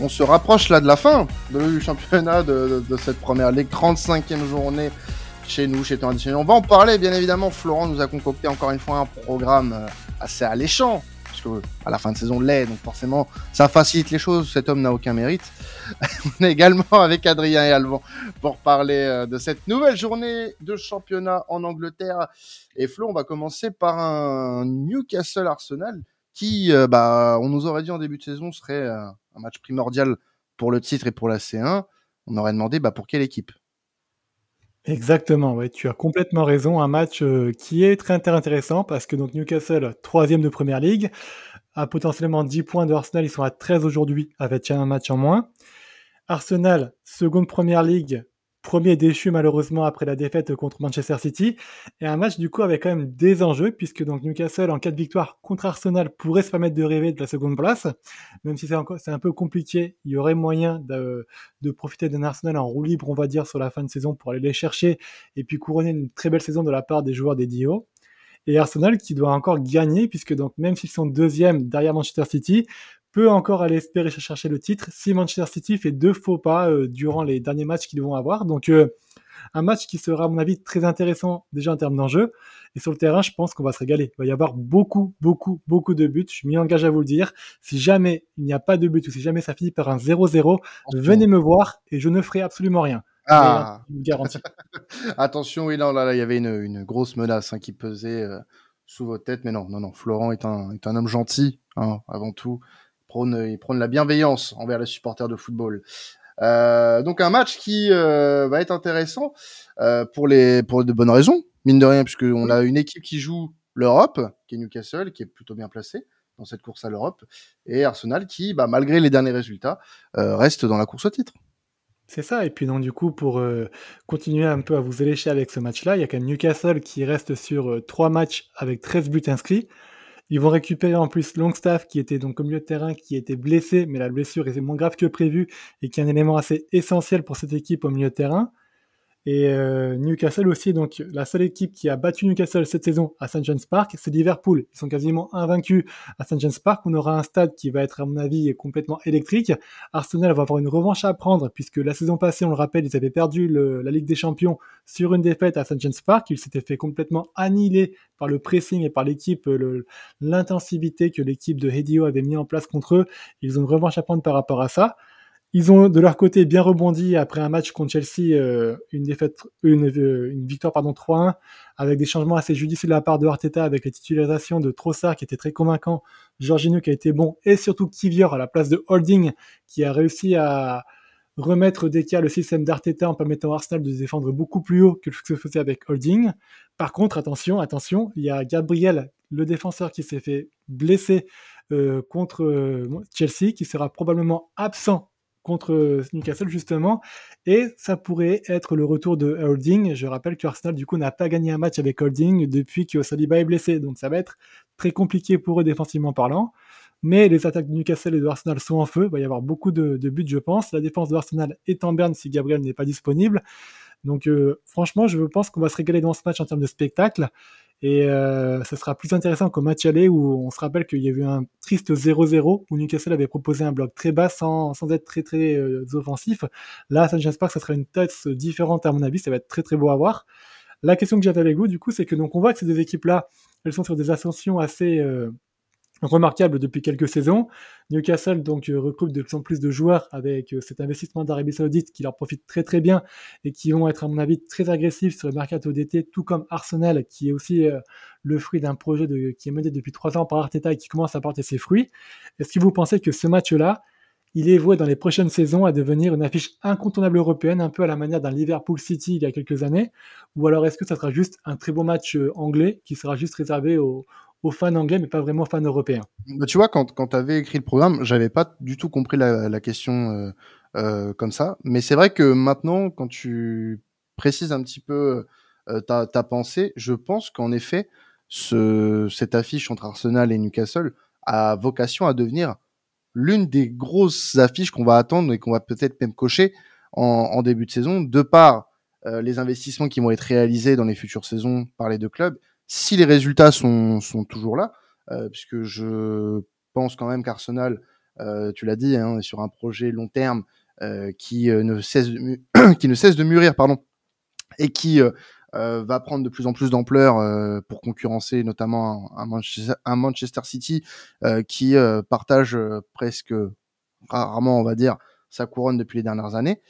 On se rapproche là de la fin du championnat de, cette première ligue, 35e journée chez nous, chez Temps On va en parler, bien évidemment. Florent nous a concocté encore une fois un programme euh, assez alléchant, puisque à la fin de saison l'est, donc forcément ça facilite les choses. Cet homme n'a aucun mérite. on est également avec Adrien et Alban pour parler euh, de cette nouvelle journée de championnat en Angleterre. Et Flo, on va commencer par un Newcastle Arsenal qui, euh, bah, on nous aurait dit en début de saison, serait un match primordial pour le titre et pour la C1. On aurait demandé bah, pour quelle équipe? Exactement, ouais, tu as complètement raison. Un match euh, qui est très intéressant parce que donc Newcastle, troisième de première ligue, a potentiellement 10 points de Arsenal. Ils sont à 13 aujourd'hui avec un match en moins. Arsenal, seconde première ligue, premier déchu malheureusement après la défaite contre Manchester City. Et un match du coup avec quand même des enjeux, puisque donc Newcastle en cas de victoire contre Arsenal pourrait se permettre de rêver de la seconde place, même si c'est un peu compliqué. Il y aurait moyen de, de profiter d'un Arsenal en roue libre, on va dire, sur la fin de saison pour aller les chercher et puis couronner une très belle saison de la part des joueurs des Dio. Et Arsenal qui doit encore gagner, puisque donc même s'ils sont deuxième derrière Manchester City, peut encore aller espérer chercher le titre si Manchester City fait deux faux pas euh, durant les derniers matchs qu'ils vont avoir. Donc euh, un match qui sera à mon avis très intéressant déjà en termes d'enjeu. Et sur le terrain, je pense qu'on va se régaler. Il va y avoir beaucoup, beaucoup, beaucoup de buts. Je m'y engage à vous le dire. Si jamais il n'y a pas de but ou si jamais ça finit par un 0-0, venez me voir et je ne ferai absolument rien. Ah. garantie. Attention, oui, là, là, il y avait une, grosse menace hein, qui pesait euh, sous vos têtes. Mais non, non, non. Florent est un, est un homme gentil, hein, avant tout prône, il prône la bienveillance envers les supporters de football. Euh, donc un match qui euh, va être intéressant euh, pour les pour de bonnes raisons, mine de rien, puisque on a une équipe qui joue l'Europe, qui est Newcastle, qui est plutôt bien placée dans cette course à l'Europe, et Arsenal qui, bah, malgré les derniers résultats, reste dans la course au titre. C'est ça, et puis donc du coup, pour continuer un peu à vous élécher avec ce match-là, il y a quand même Newcastle qui reste sur trois matchs avec 13 buts inscrits. Ils vont récupérer en plus Longstaff qui était donc au milieu de terrain, qui était blessé, mais la blessure est moins grave que prévu et qui est un élément assez essentiel pour cette équipe au milieu de terrain. Et euh, Newcastle aussi, donc la seule équipe qui a battu Newcastle cette saison à St. James Park, c'est Liverpool. Ils sont quasiment invaincus à St. James Park. On aura un stade qui va être, à mon avis, complètement électrique. Arsenal va avoir une revanche à prendre, puisque la saison passée, on le rappelle, ils avaient perdu la Ligue des Champions sur une défaite à St. James Park. Ils s'étaient fait complètement annihiler par le pressing et par l'équipe, l'intensivité que l'équipe de Hedio avait mis en place contre eux. Ils ont une revanche à prendre par rapport à ça. Ils ont de leur côté bien rebondi après un match contre Chelsea, euh, euh, une victoire pardon 3-1, avec des changements assez judicieux de la part de Arteta, avec les titularisations de Trossard qui était très convaincant, Jorginho qui a été bon, et surtout Kivior à la place de Holding qui a réussi à remettre d'écart le système d'Arteta en permettant à Arsenal de se défendre beaucoup plus haut que ce que faisait avec Holding. Par contre, attention, attention, il y a Gabriel, le défenseur qui s'est fait blesser euh, contre Chelsea, qui sera probablement absent contre Newcastle justement, et ça pourrait être le retour de Holding. Je rappelle que Arsenal du coup n'a pas gagné un match avec Holding depuis que Saliba est blessé, donc ça va être très compliqué pour eux défensivement parlant. Mais les attaques de Newcastle et de Arsenal sont en feu, il va y avoir beaucoup de, buts je pense. La défense de Arsenal est en berne si Gabriel n'est pas disponible. Donc euh, franchement, je pense qu'on va se régaler dans ce match en termes de spectacle. Et euh, ce sera plus intéressant qu'au match aller où on se rappelle qu'il y avait eu un triste 0-0 où Newcastle avait proposé un bloc très bas sans, sans être très très euh, offensif. Là, à. James Park, ça sera une tête différente à mon avis. Ça va être très très beau à voir. La question que j'avais avec vous, du coup, c'est que donc on voit que ces deux équipes-là, elles sont sur des ascensions assez euh, remarquable depuis quelques saisons. Newcastle donc euh, recrute de plus en plus de joueurs avec euh, cet investissement d'Arabie Saoudite qui leur profite très très bien et qui vont être à mon avis très agressifs sur le mercato d'été, tout comme Arsenal qui est aussi euh, le fruit d'un projet qui est mené depuis trois ans par Arteta et qui commence à porter ses fruits. Est-ce que vous pensez que ce match-là, il est voué dans les prochaines saisons à devenir une affiche incontournable européenne, un peu à la manière d'un Liverpool City il y a quelques années, ou alors est-ce que ça sera juste un très beau match anglais qui sera juste réservé aux, aux fans anglais, mais pas vraiment aux fans européens. Bah, tu vois, quand, quand tu avais écrit le programme, j'avais pas du tout compris la, question euh, euh, comme ça. Mais c'est vrai que maintenant, quand tu précises un petit peu euh, ta, ta, pensée, je pense qu'en effet, ce, cette affiche entre Arsenal et Newcastle a vocation à devenir l'une des grosses affiches qu'on va attendre et qu'on va peut-être même cocher en, début de saison, de par les investissements qui vont être réalisés dans les futures saisons par les deux clubs si les résultats sont, toujours là, euh, puisque je pense quand même qu'Arsenal tu l'as dit, hein, est sur un projet long terme qui, ne cesse de qui ne cesse de mûrir, pardon, et qui va prendre de plus en plus d'ampleur pour concurrencer notamment un, Manchester, un Manchester, City qui partage presque rarement, on va dire, sa couronne depuis les dernières années.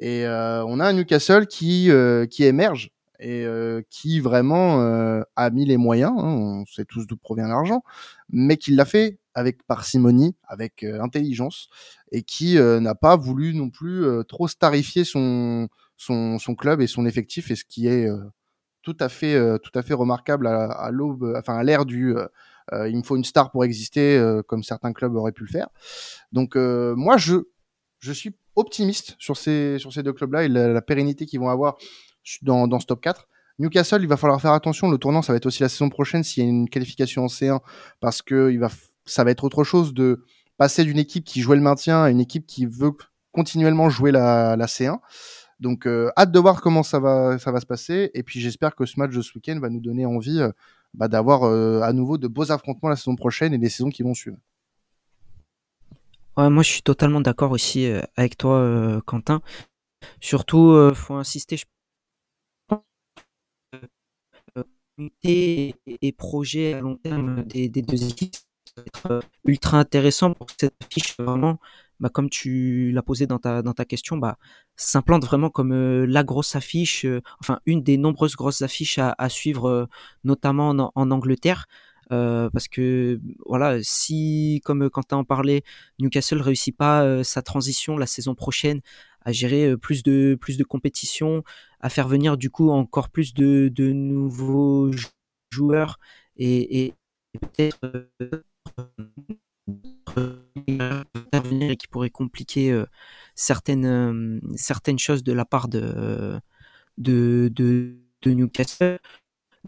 Et on a un Newcastle qui, qui émerge et qui vraiment a mis les moyens, hein, on sait tous d'où provient l'argent, mais qui l'a fait avec parcimonie, avec intelligence, et qui n'a pas voulu non plus trop starifier son, son, son, club et son effectif, et ce qui est tout à fait, tout à fait remarquable à, à l'aube, enfin à l'ère du il me faut une star pour exister, comme certains clubs auraient pu le faire. Donc moi, je, je suis optimiste sur ces, sur ces deux clubs-là et la, la pérennité qu'ils vont avoir dans, ce top 4. Newcastle, il va falloir faire attention. Le tournant, ça va être aussi la saison prochaine s'il y a une qualification en C1, parce que ça va être autre chose de passer d'une équipe qui jouait le maintien à une équipe qui veut continuellement jouer la, la C1. Donc, euh, hâte de voir comment ça va, ça va se passer. Et puis, j'espère que ce match de ce week-end va nous donner envie euh, bah, d'avoir euh, à nouveau de beaux affrontements la saison prochaine et les saisons qui vont suivre. Ouais, moi, je suis totalement d'accord aussi avec toi, Quentin. Surtout, faut insister, je et, et projet à long terme des, deux équipes être euh, ultra intéressant pour cette affiche vraiment. Bah, comme tu l'as posé dans ta dans ta question bah s'implante vraiment comme euh, la grosse affiche euh, enfin une des nombreuses grosses affiches à, suivre notamment en, en Angleterre. Parce que voilà si comme Quentin en parlait Newcastle réussit pas sa transition la saison prochaine à gérer plus de plus de compétitions, à faire venir du coup encore plus de, nouveaux joueurs et, peut-être intervenir et qui pourrait compliquer certaines certaines choses de la part de de, Newcastle.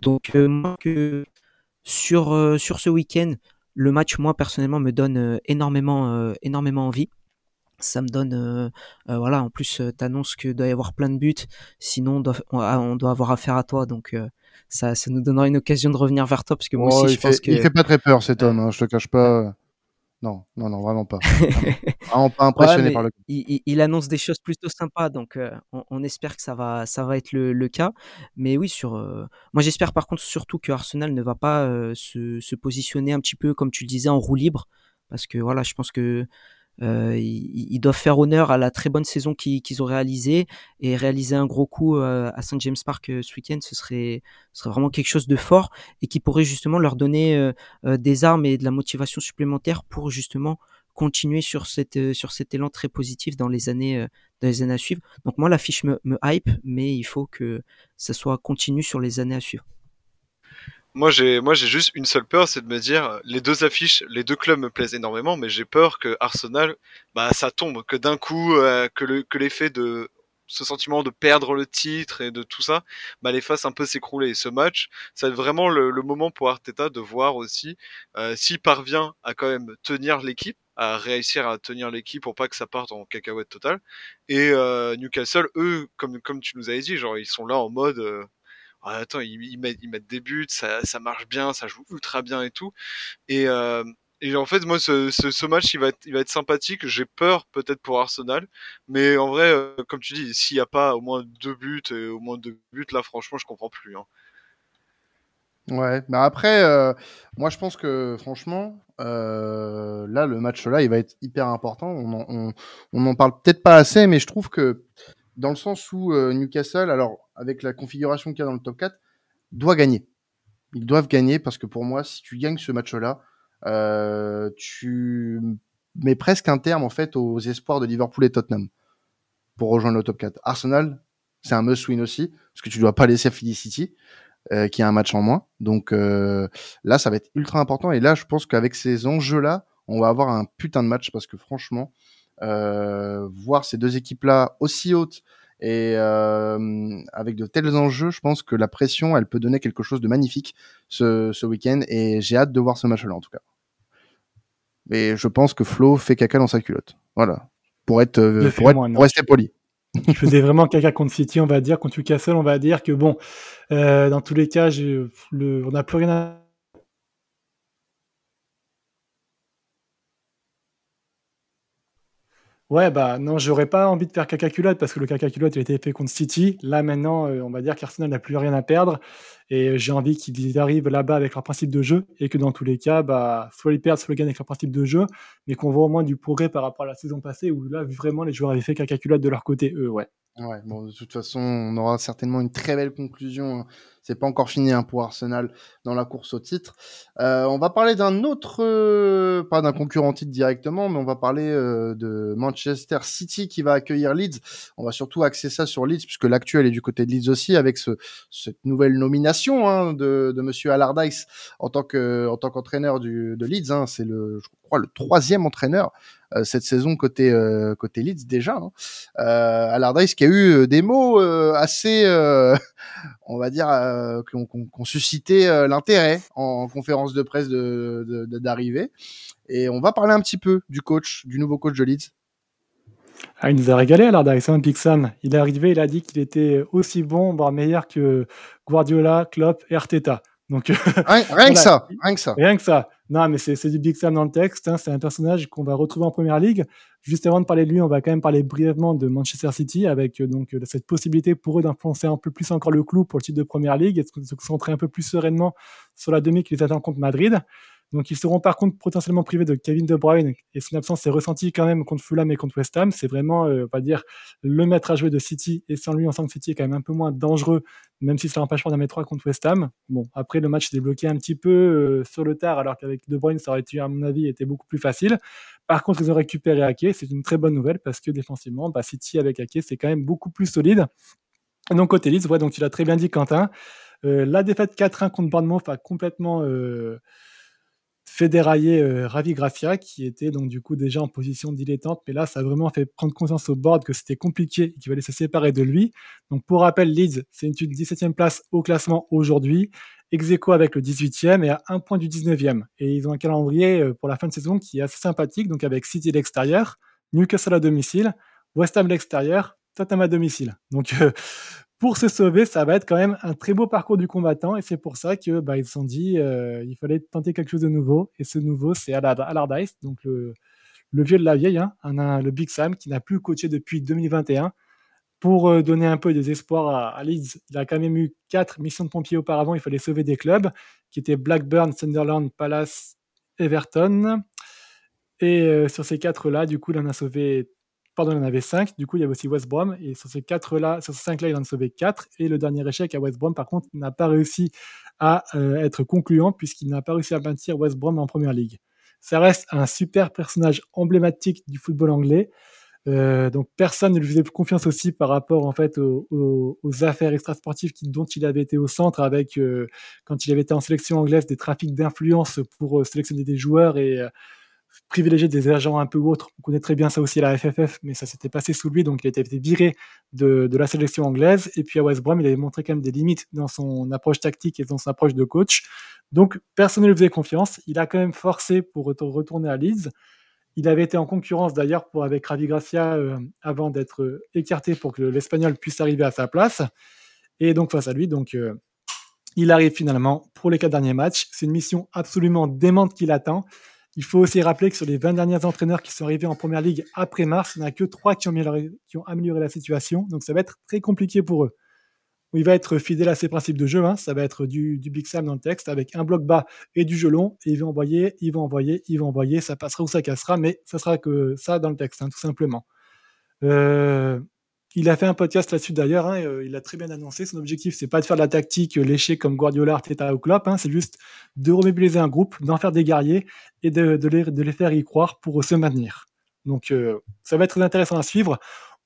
Donc que sur sur ce week-end, le match moi personnellement me donne énormément énormément envie ça me donne euh, euh, voilà en plus euh, t'annonces que doit y avoir plein de buts sinon on doit, on, doit avoir affaire à toi donc ça, ça nous donnera une occasion de revenir vers toi parce que moi aussi je pense que il fait pas très peur cet homme hein, je te cache pas. Non non non vraiment pas. Vraiment pas impressionné par le il, il, annonce des choses plutôt sympas donc on, on, espère que ça va ça va être le, le cas. Mais oui sur moi j'espère par contre surtout que Arsenal ne va pas se, se positionner un petit peu comme tu le disais en roue libre parce que voilà je pense que euh, ils, doivent faire honneur à la très bonne saison qu'ils ont réalisée et réaliser un gros coup euh, à St James Park euh, ce week-end, ce serait, ce serait vraiment quelque chose de fort et qui pourrait justement leur donner des armes et de la motivation supplémentaire pour justement continuer sur cette sur cet élan très positif dans les années dans les années à suivre. Donc moi l'affiche me, me hype, mais il faut que ça soit continu sur les années à suivre. Moi, j'ai, moi, j'ai juste une seule peur, c'est de me dire, les deux affiches, les deux clubs me plaisent énormément, mais j'ai peur que Arsenal, bah, ça tombe, que d'un coup, euh, que le, que l'effet de ce sentiment de perdre le titre et de tout ça, bah, les fasse un peu s'écrouler. Ce match, être vraiment le, moment pour Arteta de voir aussi euh, s'il parvient à quand même tenir l'équipe, à réussir à tenir l'équipe pour pas que ça parte en cacahuète totale. Et euh, Newcastle, eux, comme comme tu nous avais dit, genre ils sont là en mode euh, ah, attends, ils, mettent, ils, mettent, des buts, ça, ça, marche bien, ça joue ultra bien et tout. Et, euh, et en fait, moi, ce, ce, ce, match, il va être, il va être sympathique. J'ai peur peut-être pour Arsenal, mais en vrai, euh, comme tu dis, s'il n'y a pas au moins deux buts, et au moins deux buts, là, franchement, je comprends plus. Hein. Ouais, mais après, euh, moi, je pense que franchement, euh, là, le match-là, il va être hyper important. On on, on en parle peut-être pas assez, mais je trouve que dans le sens où euh, Newcastle, alors avec la configuration qu'il y a dans le top 4, doit gagner. Ils doivent gagner parce que pour moi, si tu gagnes ce match-là, euh, tu mets presque un terme en fait aux espoirs de Liverpool et Tottenham pour rejoindre le top 4. Arsenal, c'est un must-win aussi parce que tu dois pas laisser Felicity euh, qui a un match en moins. Donc là, ça va être ultra important et là, je pense qu'avec ces enjeux-là, on va avoir un putain de match parce que franchement, voir ces deux équipes-là aussi hautes et euh, avec de tels enjeux, je pense que la pression, elle peut donner quelque chose de magnifique ce, ce week-end et j'ai hâte de voir ce match-là en tout cas. Mais je pense que Flo fait caca dans sa culotte. Voilà. Pour être, euh, pour, être pour, rester poli. Je faisais vraiment caca contre City, on va dire. Contre Newcastle, on va dire que bon, euh, dans tous les cas, le, on n'a plus rien à Ouais, bah non, j'aurais pas envie de faire caca culotte parce que le caca culotte il a été fait contre City. Là maintenant, euh, on va dire qu'Arsenal n'a plus rien à perdre et j'ai envie qu'ils arrivent là-bas avec leur principe de jeu et que dans tous les cas, bah, soit ils perdent, soit ils gagnent avec leur principe de jeu, mais qu'on voit au moins du progrès par rapport à la saison passée où là, vraiment, les joueurs avaient fait caca culotte de leur côté, eux, ouais. Ouais, bon, de toute façon, on aura certainement une très belle conclusion. Hein. C'est pas encore fini hein, pour Arsenal dans la course au titre. Euh, on va parler d'un autre, euh, pas d'un concurrent titre directement, mais on va parler euh, de Manchester City qui va accueillir Leeds. On va surtout axer ça sur Leeds puisque l'actuel est du côté de Leeds aussi avec ce, cette nouvelle nomination hein, de, de Monsieur Allardyce en tant que en tant qu'entraîneur de Leeds. Hein. C'est le, je crois, le troisième entraîneur cette saison côté côté Leeds déjà. Hein. Allardyce qui a eu des mots assez, on va dire, qui ont, suscité l'intérêt en, conférence de presse de d'arrivée. Et on va parler un petit peu du coach, du nouveau coach de Leeds. Ah, il nous a régalé Allardyce, hein, Big Sam. Il est arrivé, il a dit qu'il était aussi bon, voire meilleur que Guardiola, Klopp et Arteta. Donc, rien, que ça, rien que ça. Rien que ça. Non, mais c'est du Big Sam dans le texte. Hein. C'est un personnage qu'on va retrouver en première ligue. Juste avant de parler de lui, on va quand même parler brièvement de Manchester City avec euh, donc euh, cette possibilité pour eux d'influencer un peu plus encore le clou pour le titre de première ligue et de se concentrer un peu plus sereinement sur la demi qui les attend contre Madrid. Donc ils seront par contre potentiellement privés de Kevin De Bruyne et son absence s'est ressentie quand même contre Fulham et contre West Ham. C'est vraiment, euh, on va dire, le maître à jouer de City et sans lui, en tant que City est quand même un peu moins dangereux, même si ça n'empêche pas d'un mettre 3 contre West Ham. Bon, après le match s'est débloqué un petit peu euh, sur le tard, alors qu'avec De Bruyne, ça aurait été, à mon avis, été beaucoup plus facile. Par contre, ils ont récupéré Ake, c'est une très bonne nouvelle parce que défensivement, bah, City avec Ake, c'est quand même beaucoup plus solide. Donc côté Leeds, ouais, donc tu l'as très bien dit Quentin. Euh, la défaite 4-1 contre Bournemouth a complètement dérailler euh, Ravi Gracia, qui était donc du coup déjà en position dilettante, mais là, ça a vraiment fait prendre conscience au board que c'était compliqué et qu'il fallait se séparer de lui. Donc pour rappel, Leeds, c'est une 17e place au classement aujourd'hui, ex avec le 18e et à un point du 19e. Et ils ont un calendrier euh, pour la fin de saison qui est assez sympathique, donc avec City l'extérieur, Newcastle à domicile, West Ham l'extérieur, Tottenham à domicile. Donc euh, pour se sauver, ça va être quand même un très beau parcours du combattant et c'est pour ça que bah, ils se sont dit euh, il fallait tenter quelque chose de nouveau et ce nouveau c'est Allardyce, donc le, vieux de la vieille, hein, le Big Sam qui n'a plus coaché depuis 2021 pour euh, donner un peu des espoirs à, Leeds. Il a quand même eu quatre missions de pompiers auparavant, il fallait sauver des clubs qui étaient Blackburn, Sunderland, Palace, Everton. Et euh, sur ces quatre-là, du coup, il en a sauvé pardon, il en avait 5. Du coup, il y avait aussi West Brom. Et sur ces quatre là, sur ces 5 là, il en a sauvé 4. Et le dernier échec à West Brom, par contre, n'a pas réussi à euh, être concluant puisqu'il n'a pas réussi à bâtir West Brom en première ligue. Ça reste un super personnage emblématique du football anglais. Euh, donc personne ne lui faisait confiance aussi par rapport en fait aux, affaires extrasportives dont il avait été au centre avec euh, quand il avait été en sélection anglaise des trafics d'influence pour sélectionner des joueurs et privilégier des agents un peu autres. On connaît très bien ça aussi à la FFF, mais ça s'était passé sous lui, donc il a été viré de, la sélection anglaise. Et puis à West Brom, il avait montré quand même des limites dans son approche tactique et dans son approche de coach. Donc personne ne lui faisait confiance. Il a quand même forcé pour retourner à Leeds. Il avait été en concurrence d'ailleurs avec Ravi Gracia euh, avant d'être écarté pour que l'Espagnol puisse arriver à sa place. Et donc face à lui, donc euh, il arrive finalement pour les quatre derniers matchs. C'est une mission absolument démente qui l'attend. Il faut aussi rappeler que sur les 20 derniers entraîneurs qui sont arrivés en première ligue après mars, il n'y en a que 3 qui ont, amélioré, la situation. Donc ça va être très compliqué pour eux. Il va être fidèle à ses principes de jeu. Hein. Ça va être du, Big Sam dans le texte avec un bloc bas et du jeu long. Et il va envoyer, il va envoyer, il va envoyer. Ça passera ou ça cassera, mais ça sera que ça dans le texte, hein, tout simplement. Euh, il a fait un podcast là-dessus d'ailleurs, hein, euh, il a très bien annoncé. Son objectif, c'est pas de faire de la tactique euh, léchée comme Guardiola, Arteta ou hein, c'est juste de remobiliser un groupe, d'en faire des guerriers et de, les, faire y croire pour se maintenir. Donc euh, ça va être très intéressant à suivre.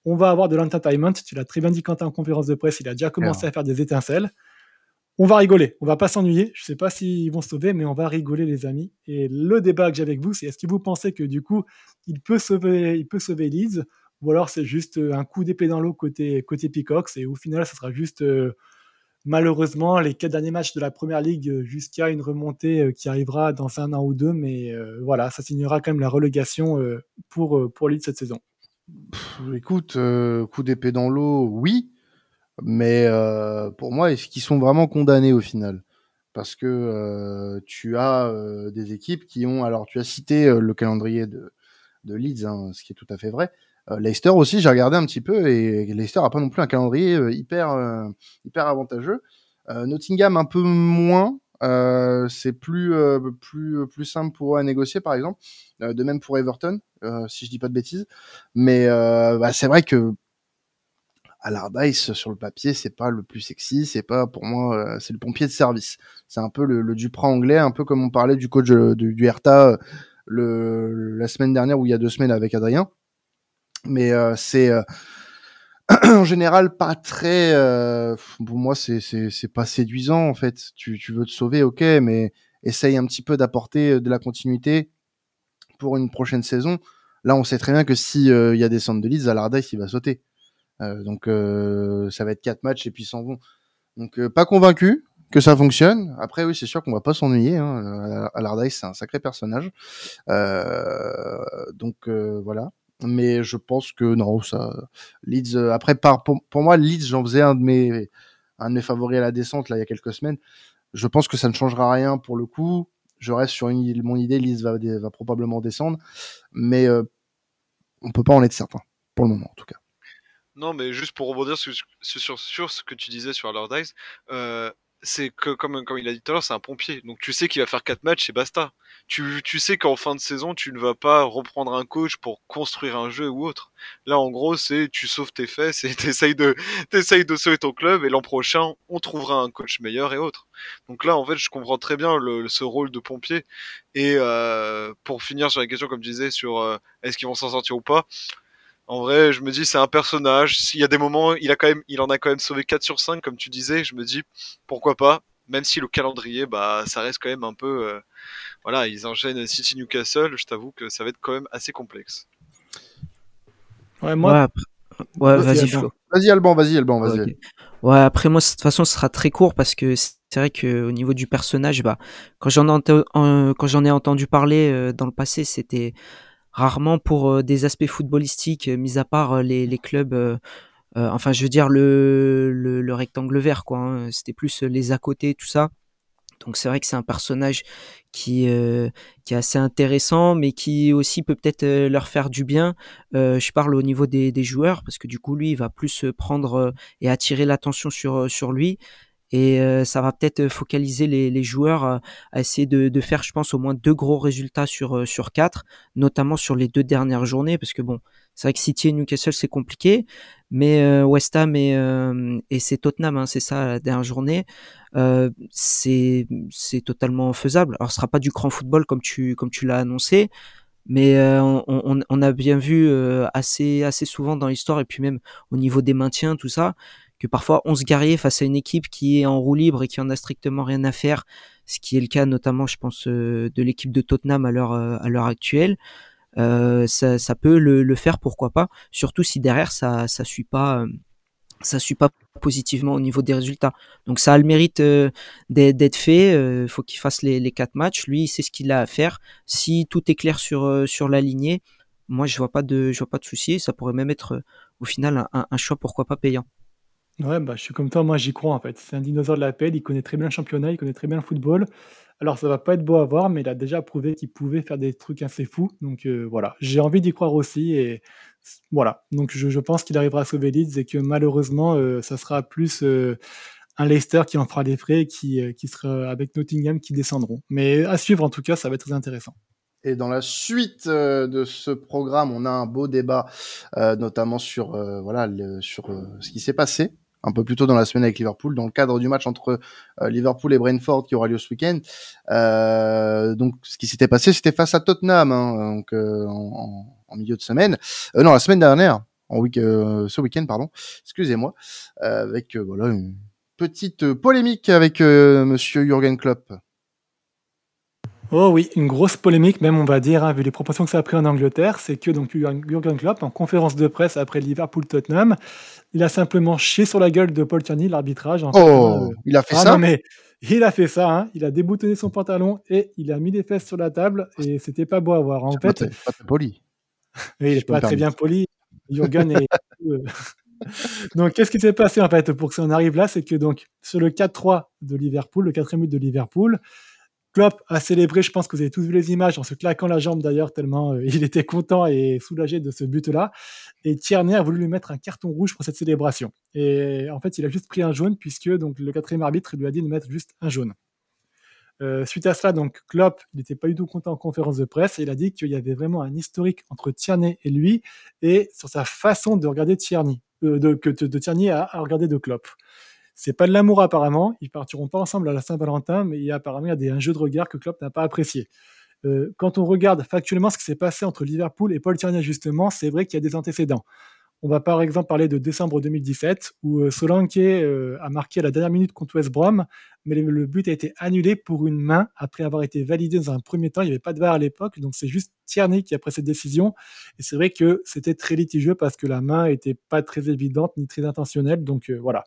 On va avoir de l'entertainment, tu l'as très bien dit quand tu en conférence de presse, il a déjà commencé à faire des étincelles. On va rigoler, on va pas s'ennuyer. Je sais pas s'ils vont sauver, mais on va rigoler les amis. Et le débat que j'ai avec vous, c'est est-ce que vous pensez que du coup, il peut sauver, il peut sauver Leeds? Ou alors c'est juste euh, un coup d'épée dans l'eau côté, côté Peacocks, et au final, ça sera juste euh, malheureusement les quatre derniers matchs de la première ligue euh, jusqu'à une remontée qui arrivera dans un an ou deux, mais voilà, ça signera quand même la relégation pour, pour cette saison. écoute, coup d'épée dans l'eau, oui, mais pour moi, est-ce qu'ils sont vraiment condamnés au final? Parce que tu as des équipes qui ont, alors tu as cité le calendrier de, de Leeds, hein, ce qui est tout à fait vrai, Leicester aussi, j'ai regardé un petit peu et Leicester a pas non plus un calendrier hyper hyper avantageux. Nottingham un peu moins, euh, c'est plus, euh, plus, plus simple pour eux à négocier, par exemple. Euh, de même pour Everton, si je dis pas de bêtises. Mais bah, c'est vrai que Allardyce sur le papier, c'est pas le plus sexy, c'est pas pour moi, c'est le pompier de service. C'est un peu le, le Duprat anglais, un peu comme on parlait du coach du, du Hertha la semaine dernière ou il y a deux semaines avec Adrien. Mais c'est en général pas très euh, pour moi c'est c'est pas séduisant en fait. Tu, tu veux te sauver ok mais essaye un petit peu d'apporter euh, de la continuité pour une prochaine saison. Là on sait très bien que si euh, il y a des centres de Leeds Allardyce il va sauter. Donc ça va être quatre matchs et puis s'en vont. Donc pas convaincu que ça fonctionne. Après oui c'est sûr qu'on va pas s'ennuyer hein. Allardyce c'est un sacré personnage. Donc voilà mais je pense que non, ça, Leeds. Euh, après, par, pour, moi, Leeds, j'en faisais un de mes, un de mes favoris à la descente là il y a quelques semaines. Je pense que ça ne changera rien pour le coup. Je reste sur mon idée. Leeds va, va probablement descendre, mais euh, on peut pas en être certain pour le moment en tout cas. Non, mais juste pour rebondir sur, sur, sur ce que tu disais sur Allardyce, euh, c'est que comme, comme il a dit tout à l'heure, c'est un pompier. Donc tu sais qu'il va faire quatre matchs et basta. Tu, tu sais qu'en fin de saison, tu ne vas pas reprendre un coach pour construire un jeu ou autre. Là, en gros, c'est tu sauves tes fesses et t'essayes de, t'essayes de sauver ton club et l'an prochain, on trouvera un coach meilleur et autre. Donc là, en fait, je comprends très bien le, ce rôle de pompier. Et euh, pour finir sur la question, comme je disais, sur euh, est-ce qu'ils vont s'en sortir ou pas, en vrai, je me dis c'est un personnage. S'il y a des moments, il a quand même, il en a quand même sauvé 4 sur 5 comme tu disais. Je me dis pourquoi pas? Même si le calendrier, bah, ça reste quand même un peu, euh, voilà, ils enchaînent City Newcastle. Je t'avoue que ça va être quand même assez complexe. Ouais, moi. Ouais, vas-y, Vas-y, Alban, vas-y, Alban, vas-y. Ouais, après moi, de toute façon, ce sera très court parce que c'est vrai que au niveau du personnage, bah, quand j'en ai, quand j'en ai entendu parler euh, dans le passé, c'était rarement pour euh, des aspects footballistiques, euh, mis à part euh, les, clubs. enfin, je veux dire le, le, rectangle vert, quoi. Hein. C'était plus les à côté, tout ça. Donc c'est vrai que c'est un personnage qui, qui est assez intéressant, mais qui aussi peut peut-être leur faire du bien. je parle au niveau des, des, joueurs, parce que du coup, lui, il va plus prendre et attirer l'attention sur, sur lui et euh, ça va peut-être focaliser les, les joueurs euh, à essayer de, de, faire, je pense, au moins deux gros résultats sur euh, sur quatre, notamment sur les deux dernières journées, parce que bon, c'est vrai que City et Newcastle c'est compliqué, mais West Ham et, et c'est Tottenham, hein, c'est ça la dernière journée, c'est c'est totalement faisable. Alors ce sera pas du grand football comme tu comme tu l'as annoncé, mais on, on, on, a bien vu assez assez souvent dans l'histoire et puis même au niveau des maintiens tout ça que parfois 11 guerriers face à une équipe qui est en roue libre et qui en a strictement rien à faire, ce qui est le cas notamment, je pense, euh, de l'équipe de Tottenham à l'heure euh, actuelle. Euh, ça, peut le, faire, pourquoi pas. Surtout si derrière ça ça suit pas positivement au niveau des résultats. Donc ça a le mérite d'être fait. Il faut qu'il fasse les, les quatre matchs. Lui, il sait ce qu'il a à faire. Si tout est clair sur sur la lignée, moi je vois pas de vois pas de souci. Ça pourrait même être au final un choix pourquoi pas payant. Ouais, bah, je suis comme toi, moi j'y crois en fait. C'est un dinosaure de la paix, il connaît très bien le championnat, il connaît très bien le football. Alors ça va pas être beau à voir, mais il a déjà prouvé qu'il pouvait faire des trucs assez fous. Donc euh, voilà, j'ai envie d'y croire aussi et voilà. Donc je, pense qu'il arrivera à sauver Leeds et que malheureusement euh, ça sera plus euh, un Leicester qui en fera des frais et qui, qui sera avec Nottingham qui descendront. Mais à suivre en tout cas, ça va être très intéressant. Et dans la suite de ce programme, on a un beau débat, notamment sur voilà sur ce qui s'est passé un peu plus tôt dans la semaine avec Liverpool, dans le cadre du match entre euh, Liverpool et Brentford qui aura lieu ce week-end. Euh, donc, ce qui s'était passé, c'était face à Tottenham, hein, donc euh, en, milieu de semaine. Non, la semaine dernière, en ce week-end, pardon. Excusez-moi, avec voilà une petite polémique avec Monsieur Jürgen Klopp. Oh oui, une grosse polémique même on va dire, hein, vu les proportions que ça a pris en Angleterre, c'est que donc Jurgen Klopp en conférence de presse après Liverpool-Tottenham, il a simplement chié sur la gueule de Paul Tierney, l'arbitrage. Oh, euh, il a fait ah, ça non, mais il a fait ça, hein. il a déboutonné son pantalon et il a mis des fesses sur la table et c'était pas beau à voir. En fait, pas très poli. oui, il est pas très bien poli. Jurgen est euh, donc, qu'est-ce qui s'est passé en fait pour que ça en arrive là? C'est que donc sur le 4-3 de Liverpool, le quatrième but de Liverpool, Klopp a célébré, je pense que vous avez tous vu les images, en se claquant la jambe d'ailleurs, tellement euh, il était content et soulagé de ce but-là. Et Tierney a voulu lui mettre un carton rouge pour cette célébration. Et en fait, il a juste pris un jaune, puisque donc, le quatrième arbitre lui a dit de mettre juste un jaune. Euh, suite à cela, donc Klopp n'était pas du tout content en conférence de presse et il a dit qu'il y avait vraiment un historique entre Tierney et lui et sur sa façon de regarder Tierney, euh, de, de, Tierney à, à regarder de Klopp. C'est pas de l'amour apparemment. Ils partiront pas ensemble à la Saint-Valentin, mais il y a apparemment des, un jeu de regard que Klopp n'a pas apprécié. Euh, quand on regarde factuellement ce qui s'est passé entre Liverpool et Paul Tierney justement, c'est vrai qu'il y a des antécédents. On va par exemple parler de décembre 2017 où euh, Solanke euh, a marqué à la dernière minute contre West Brom, mais le, but a été annulé pour une main après avoir été validé dans un premier temps. Il n'y avait pas de VAR à l'époque, donc c'est juste Tierney qui a pris cette décision. Et c'est vrai que c'était très litigieux parce que la main était pas très évidente ni très intentionnelle. Donc voilà.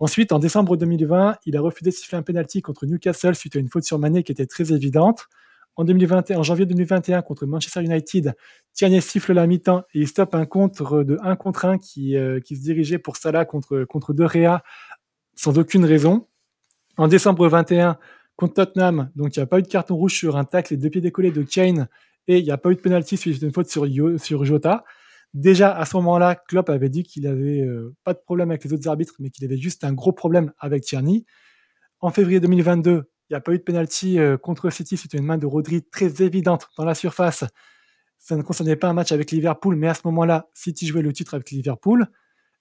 Ensuite, en décembre 2020, il a refusé de siffler un penalty contre Newcastle suite à une faute sur Mané qui était très évidente. En, 2021, janvier 2021, contre Manchester United, Tierney siffle la mi-temps et il stoppe un contre de 1 contre 1 qui, euh, qui se dirigeait pour Salah contre, De Gea sans aucune raison. En décembre 21, contre Tottenham, donc il n'y a pas eu de carton rouge sur un tacle et deux pieds décollés de Kane et il n'y a pas eu de penalty suite à une faute sur Jota. Déjà, à ce moment-là, Klopp avait dit qu'il avait euh, pas de problème avec les autres arbitres, mais qu'il avait juste un gros problème avec Tierney. En février 2022, il n'y a pas eu de penalty euh, contre City, c'était une main de Rodri très évidente dans la surface. Ça ne concernait pas un match avec Liverpool, mais à ce moment-là, City jouait le titre avec Liverpool.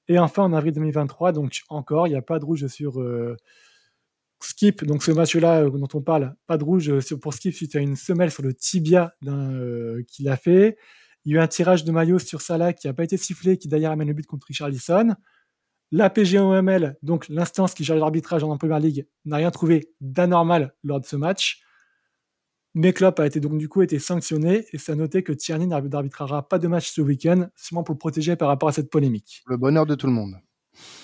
Et enfin, en avril 2023, donc encore, il n'y a pas de rouge sur euh, Skip, donc ce match-là dont on parle, pas de rouge pour Skip suite à une semelle sur le tibia qu'il a fait. Il y a eu un tirage de maillot sur Salah qui n'a pas été sifflé, qui d'ailleurs amène le but contre Richarlison. La PGOML, donc l'instance qui gère l'arbitrage en Première Ligue, n'a rien trouvé d'anormal lors de ce match. Mais Klopp a été donc du coup été sanctionné et ça a noté que Tierney n'arbitrera pas de match ce week-end, seulement pour le protéger par rapport à cette polémique. Le bonheur de tout le monde.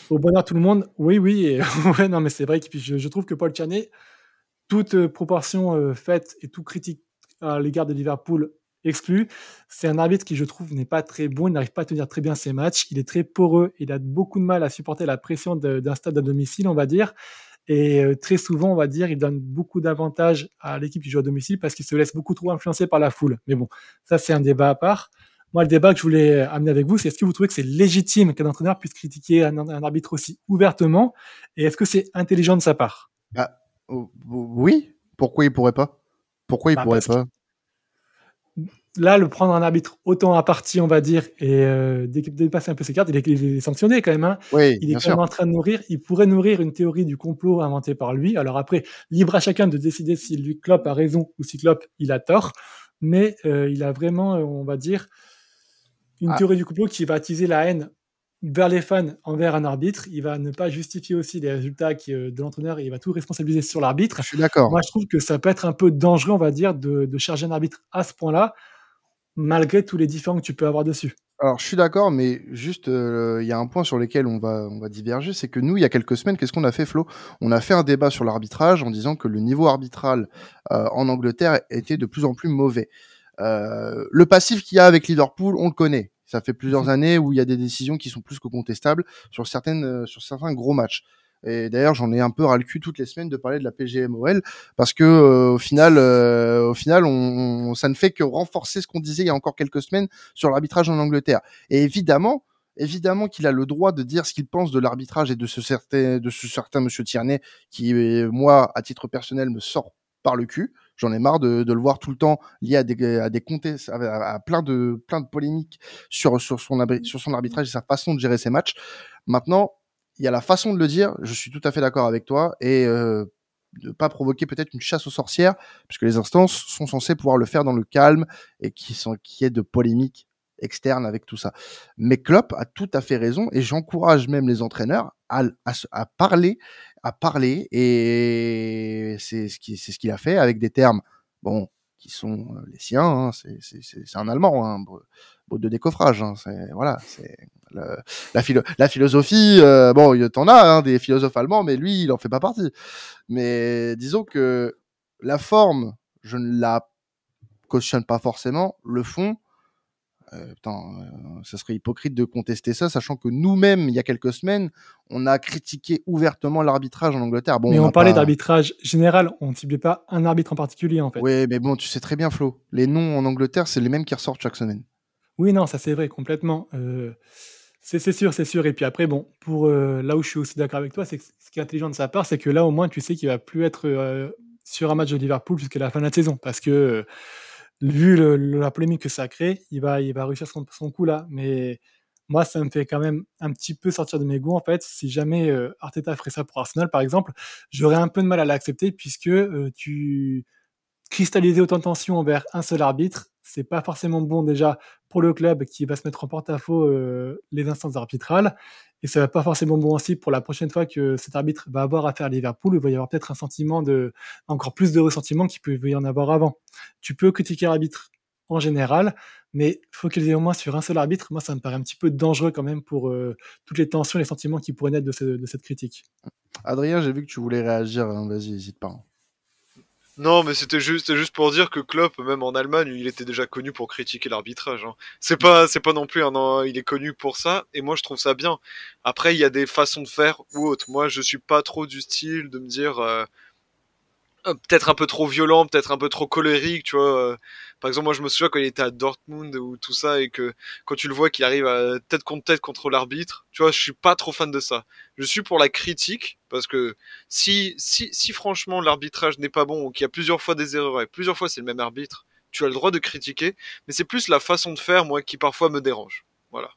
Au bonheur de tout le monde, oui, oui. Et ouais, non, mais c'est vrai que je, je, trouve que Paul Tierney, toute euh, proportion euh, faite et tout critique à l'égard de Liverpool exclu. C'est un arbitre qui, je trouve, n'est pas très bon. Il n'arrive pas à tenir très bien ses matchs. Il est très poreux. Il a beaucoup de mal à supporter la pression d'un stade à domicile, on va dire. Et euh, très souvent, on va dire, il donne beaucoup d'avantages à l'équipe qui joue à domicile parce qu'il se laisse beaucoup trop influencer par la foule. Mais bon, ça, c'est un débat à part. Moi, le débat que je voulais amener avec vous, c'est est-ce que vous trouvez que c'est légitime qu'un entraîneur puisse critiquer un, arbitre aussi ouvertement? Et est-ce que c'est intelligent de sa part? Bah, Oui. Pourquoi il pourrait pas? Pourquoi il bah, pourrait pas? Là, le prendre un arbitre autant à partie, on va dire, et euh, dépasser un peu ses cartes, il est, sanctionné quand même. Hein. Oui, il est quand même en train de nourrir. Il pourrait nourrir une théorie du complot inventée par lui. Alors après, libre à chacun de décider si lui Klopp a raison ou si Klopp il a tort. Mais euh, il a vraiment, euh, on va dire, une ah. théorie du complot qui va attiser la haine vers les fans envers un arbitre. Il va ne pas justifier aussi les résultats de l'entraîneur et il va tout responsabiliser sur l'arbitre. Je suis d'accord. Moi, je trouve que ça peut être un peu dangereux, on va dire, de, de charger un arbitre à ce point-là malgré tous les différents que tu peux avoir dessus. Alors, je suis d'accord, mais juste, euh, il y a un point sur lequel on va, on va diverger, c'est que nous, il y a quelques semaines, qu'est-ce qu'on a fait, Flo? On a fait un débat sur l'arbitrage en disant que le niveau arbitral euh, en Angleterre était de plus en plus mauvais. Euh, le passif qu'il y a avec Liverpool, on le connaît. Ça fait plusieurs mmh. années où il y a des décisions qui sont plus que contestables sur certaines, sur certains gros matchs. Et d'ailleurs, j'en ai un peu ras le cul toutes les semaines de parler de la PGMOL parce que euh, au final, euh, au final, on, ça ne fait que renforcer ce qu'on disait il y a encore quelques semaines sur l'arbitrage en Angleterre. Et évidemment, évidemment qu'il a le droit de dire ce qu'il pense de l'arbitrage et de ce certain, de ce certain Monsieur Tierney qui, moi, à titre personnel, me sort par le cul. J'en ai marre de, de, le voir tout le temps lié à des, à des comtés, à, plein de, plein de polémiques sur, sur son arbitrage et sa façon de gérer ses matchs. Maintenant, il y a la façon de le dire, je suis tout à fait d'accord avec toi, et euh, de pas provoquer peut-être une chasse aux sorcières, puisque les instances sont censées pouvoir le faire dans le calme et qui sont qui est de polémique externe avec tout ça. Mais Klopp a tout à fait raison et j'encourage même les entraîneurs à, parler, à parler et c'est ce qui ce qu'il a fait avec des termes bon qui sont euh, les siens. Hein, c'est un Allemand, hein, de décoffrage. Hein, voilà, c'est la, la philosophie. Euh, bon, t'en as hein, des philosophes allemands, mais lui, il en fait pas partie. Mais disons que la forme, je ne la cautionne pas forcément. Le fond, euh, putain, ça serait hypocrite de contester ça, sachant que nous-mêmes, il y a quelques semaines, on a critiqué ouvertement l'arbitrage en Angleterre. Bon, mais on, parlait d'arbitrage général, on ne ciblait pas un arbitre en particulier, en fait. Oui, mais bon, tu sais très bien, Flo, les noms en Angleterre, c'est les mêmes qui ressortent chaque semaine. Oui, non, ça c'est vrai, complètement. C'est sûr, c'est sûr. Et puis après, bon, pour là où je suis aussi d'accord avec toi, c'est ce qui est intelligent de sa part, c'est que là, au moins, tu sais qu'il va plus être sur un match de Liverpool jusqu'à la fin de la saison. Parce que vu la polémique que ça a créé, il va, il va réussir son, coup là. Mais moi, ça me fait quand même un petit peu sortir de mes goûts en fait. Si jamais euh, Arteta ferait ça pour Arsenal, par exemple, j'aurais un peu de mal à l'accepter puisque euh, tu cristalliser autant de tension envers un seul arbitre, c'est pas forcément bon déjà pour le club qui va se mettre en porte-à-faux euh, les instances arbitrales. Et ça va pas forcément bon aussi pour la prochaine fois que cet arbitre va avoir à Liverpool. Il va y avoir peut-être un sentiment de, encore plus de ressentiment qu'il peut y en avoir avant. Tu peux critiquer l'arbitre en général, mais focaliser au moins sur un seul arbitre, moi, ça me paraît un petit peu dangereux quand même pour euh, toutes les tensions et les sentiments qui pourraient naître de, cette critique. Adrien, j'ai vu que tu voulais réagir. Hein. Vas-y, n'hésite pas. Non, mais c'était juste, juste pour dire que Klopp, même en Allemagne, il était déjà connu pour critiquer l'arbitrage. Hein. C'est pas, c'est pas non plus un, il est connu pour ça. Et moi, je trouve ça bien. Après, il y a des façons de faire ou autres. Moi, je suis pas trop du style de me dire, euh, peut-être un peu trop violent, peut-être un peu trop colérique, tu vois. Euh. Par exemple, moi, je me souviens quand il était à Dortmund ou tout ça, et que quand tu le vois qu'il arrive à tête contre tête contre l'arbitre, tu vois, je suis pas trop fan de ça. Je suis pour la critique, parce que si, si, si franchement l'arbitrage n'est pas bon, ou qu'il y a plusieurs fois des erreurs, et plusieurs fois c'est le même arbitre, tu as le droit de critiquer, mais c'est plus la façon de faire, moi, qui parfois me dérange. Voilà.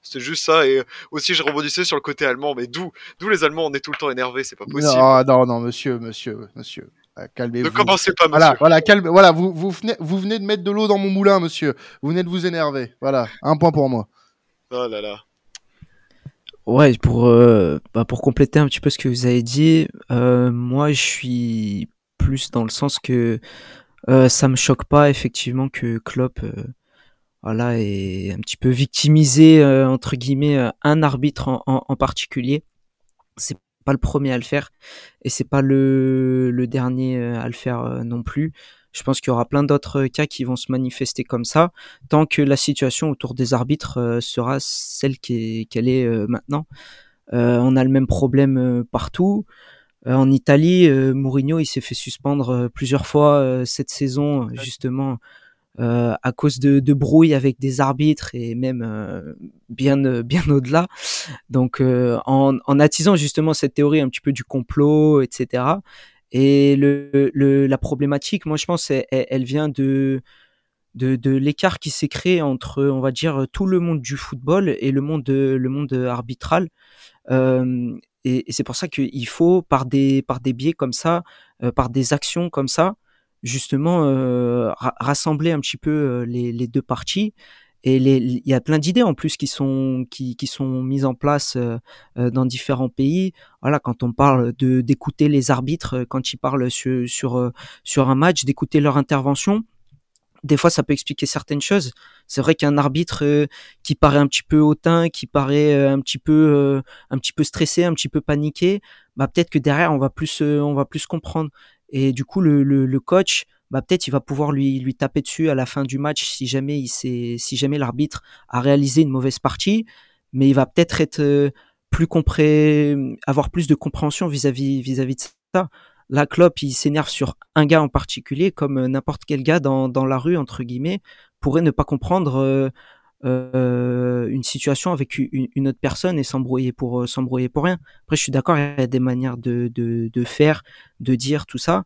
C'était juste ça. Et aussi, je rebondissais sur le côté allemand. Mais d'où, d'où les Allemands, on est tout le temps énervés, c'est pas possible. Non, non, non, monsieur, monsieur, monsieur. Euh, calmez-vous. Ne commencez pas, monsieur. Voilà, voilà, calme, voilà vous, vous, venez, vous venez de mettre de l'eau dans mon moulin, monsieur. Vous venez de vous énerver. Voilà, un point pour moi. Oh là là. Ouais, pour, euh, bah pour compléter un petit peu ce que vous avez dit, euh, moi je suis plus dans le sens que euh, ça me choque pas effectivement que Klopp voilà, est un petit peu victimisé entre guillemets un arbitre en, en, en particulier. C'est pas le premier à le faire et c'est pas le, le, dernier euh, à le faire euh, non plus. Je pense qu'il y aura plein d'autres cas qui vont se manifester comme ça, tant que la situation autour des arbitres euh, sera celle qu'elle est, maintenant. on a le même problème partout. en Italie, Mourinho il s'est fait suspendre plusieurs fois cette saison justement euh, à cause de, de brouilles avec des arbitres et même euh, bien euh, bien au-delà. Donc en, en, attisant justement cette théorie un petit peu du complot, etc. Et le, le la problématique, moi je pense, elle, elle vient de de, de l'écart qui s'est créé entre, on va dire, tout le monde du football et le monde le monde arbitral. Euh, et, et c'est pour ça qu'il faut par des par des biais comme ça, par des actions comme ça, justement euh, rassembler un petit peu euh, les, les deux parties et il y a plein d'idées en plus qui sont qui, qui sont mises en place euh, dans différents pays. Voilà, quand on parle de d'écouter les arbitres quand ils parlent sur sur, sur un match, d'écouter leur intervention. Des fois, ça peut expliquer certaines choses. C'est vrai qu'un arbitre qui paraît un petit peu hautain, qui paraît un petit peu un petit peu stressé, un petit peu paniqué, bah peut-être que derrière on va plus on va plus comprendre. Et du coup, le, le, coach, bah, peut-être il va pouvoir lui, lui taper dessus à la fin du match si jamais il si jamais l'arbitre a réalisé une mauvaise partie, mais il va peut-être être, euh, plus compré, avoir plus de compréhension vis-à-vis vis-à-vis de ça. La Klopp, il s'énerve sur un gars en particulier, comme euh, n'importe quel gars dans, dans la rue entre guillemets pourrait ne pas comprendre euh, euh, une situation avec une, autre personne et s'embrouiller pour s'embrouiller pour rien. Après, je suis d'accord, il y a des manières de, de, de, faire, de dire tout ça,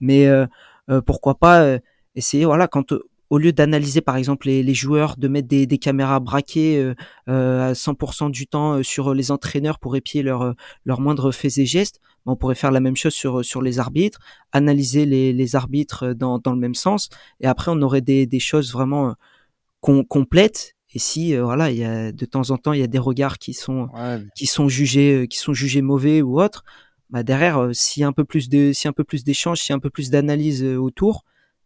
mais euh, euh pourquoi pas euh, essayer, voilà, quand au lieu d'analyser par exemple les, les, joueurs, de mettre des, des caméras braquées euh, à 100% du temps sur les entraîneurs pour épier leurs leur moindres faits et gestes, ben, on pourrait faire la même chose sur, sur les arbitres, analyser les, les arbitres dans, dans le même sens, et après on aurait des, des choses vraiment complète. Et si euh, voilà, il y a de temps en temps il y a des regards qui sont qui sont jugés euh, qui sont jugés mauvais ou autres, bah derrière euh, s'il y a un peu plus de si un peu plus d'échanges, si un peu plus d'analyse autour,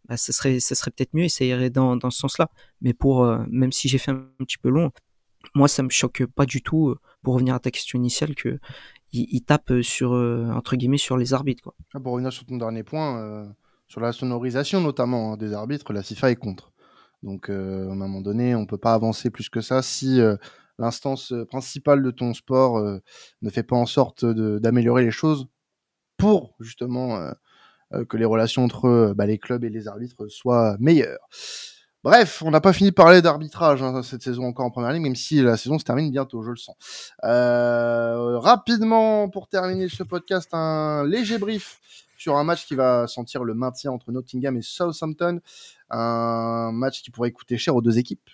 bah ça serait ça serait peut-être mieux et ça irait dans dans ce sens-là. Mais pour même si j'ai fait un, petit peu long, moi ça me choque pas du tout pour revenir à ta question initiale que il, tape sur entre guillemets sur les arbitres quoi. Ah, pour revenir sur ton dernier point sur la sonorisation notamment hein, des arbitres, la FIFA est contre. Donc, euh, à un moment donné, on peut pas avancer plus que ça si euh, l'instance principale de ton sport euh, ne fait pas en sorte d'améliorer les choses pour justement que les relations entre bah, les clubs et les arbitres soient meilleures. Bref, on n'a pas fini de parler d'arbitrage hein, cette saison encore en première ligne, même si la saison se termine bientôt, je le sens. Euh, rapidement, pour terminer ce podcast, un léger brief sur un match qui va sentir le maintien entre Nottingham et Southampton. Un match qui pourrait coûter cher aux deux équipes.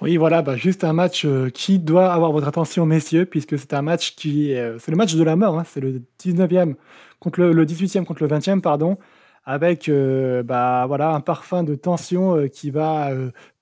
Oui, voilà, bah, juste un match euh, qui doit avoir votre attention, messieurs, puisque c'est un match qui. Euh, c'est le match de la mort, hein, c'est le 19e contre le, le 18e contre le 20e, pardon avec euh, bah, voilà, un parfum de tension qui va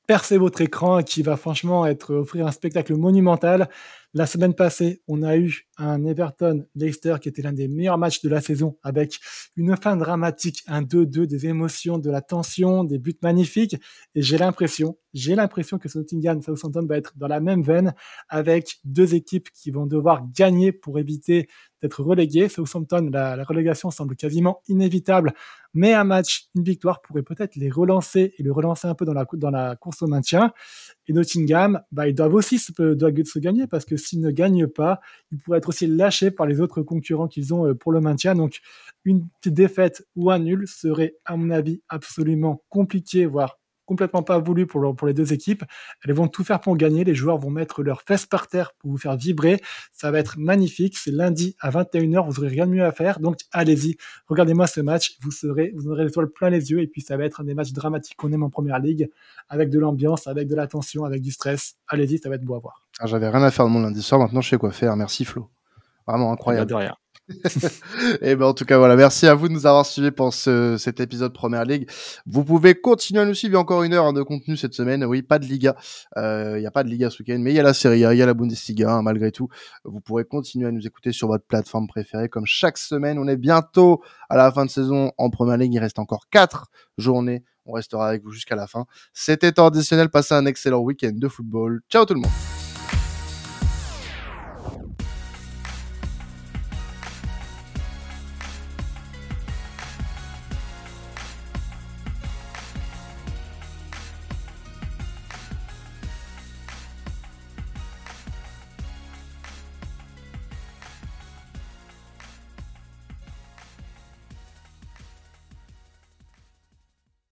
percer votre écran et qui va franchement être, offrir un spectacle monumental. La semaine passée, on a eu un Everton-Leicester qui était l'un des meilleurs matchs de la saison avec une fin dramatique, un 2-2, des émotions, de la tension, des buts magnifiques. Et j'ai l'impression, j'ai l'impression que Nottingham Southampton va être dans la même veine avec deux équipes qui vont devoir gagner pour éviter d'être relégués. Southampton, la, la relégation semble quasiment inévitable, mais un match, une victoire pourrait peut-être les relancer et le relancer un peu dans la, course au maintien. Et Nottingham, bah, ils doivent aussi se, doivent se gagner parce que s'ils ne gagnent pas, ils pourraient être aussi lâchés par les autres concurrents qu'ils ont euh, pour le maintien. Donc, une défaite ou un nul serait, à mon avis, absolument compliqué, voire complètement pas voulu pour, pour les deux équipes. Elles vont tout faire pour gagner. Les joueurs vont mettre leurs fesses par terre pour vous faire vibrer. Ça va être magnifique. C'est lundi à 21h. Vous aurez rien de mieux à faire. Donc, allez-y. Regardez-moi ce match. Vous serez, vous aurez l'étoile plein les yeux. Et puis, ça va être un des matchs dramatiques qu'on aime en première ligue avec de l'ambiance, avec de la tension, avec du stress. Allez-y. Ça va être beau à voir. Ah, J'avais rien à faire de mon lundi soir. Maintenant, je sais quoi faire. Merci Flo. Vraiment incroyable. De rien. et ben en tout cas voilà, merci à vous de nous avoir suivis pour ce, cet épisode Première Ligue. Vous pouvez continuer à nous suivre. Encore une heure hein, de contenu cette semaine. Oui, pas de Liga. Euh, il n'y a pas de Liga ce week-end, mais il y a la Serie A, il y a la Bundesliga. Hein, malgré tout, vous pourrez continuer à nous écouter sur votre plateforme préférée. Comme chaque semaine, on est bientôt à la fin de saison en Première Ligue. Il reste encore quatre journées. On restera avec vous jusqu'à la fin. C'était traditionnel. Passez un excellent week-end de football. Ciao tout le monde.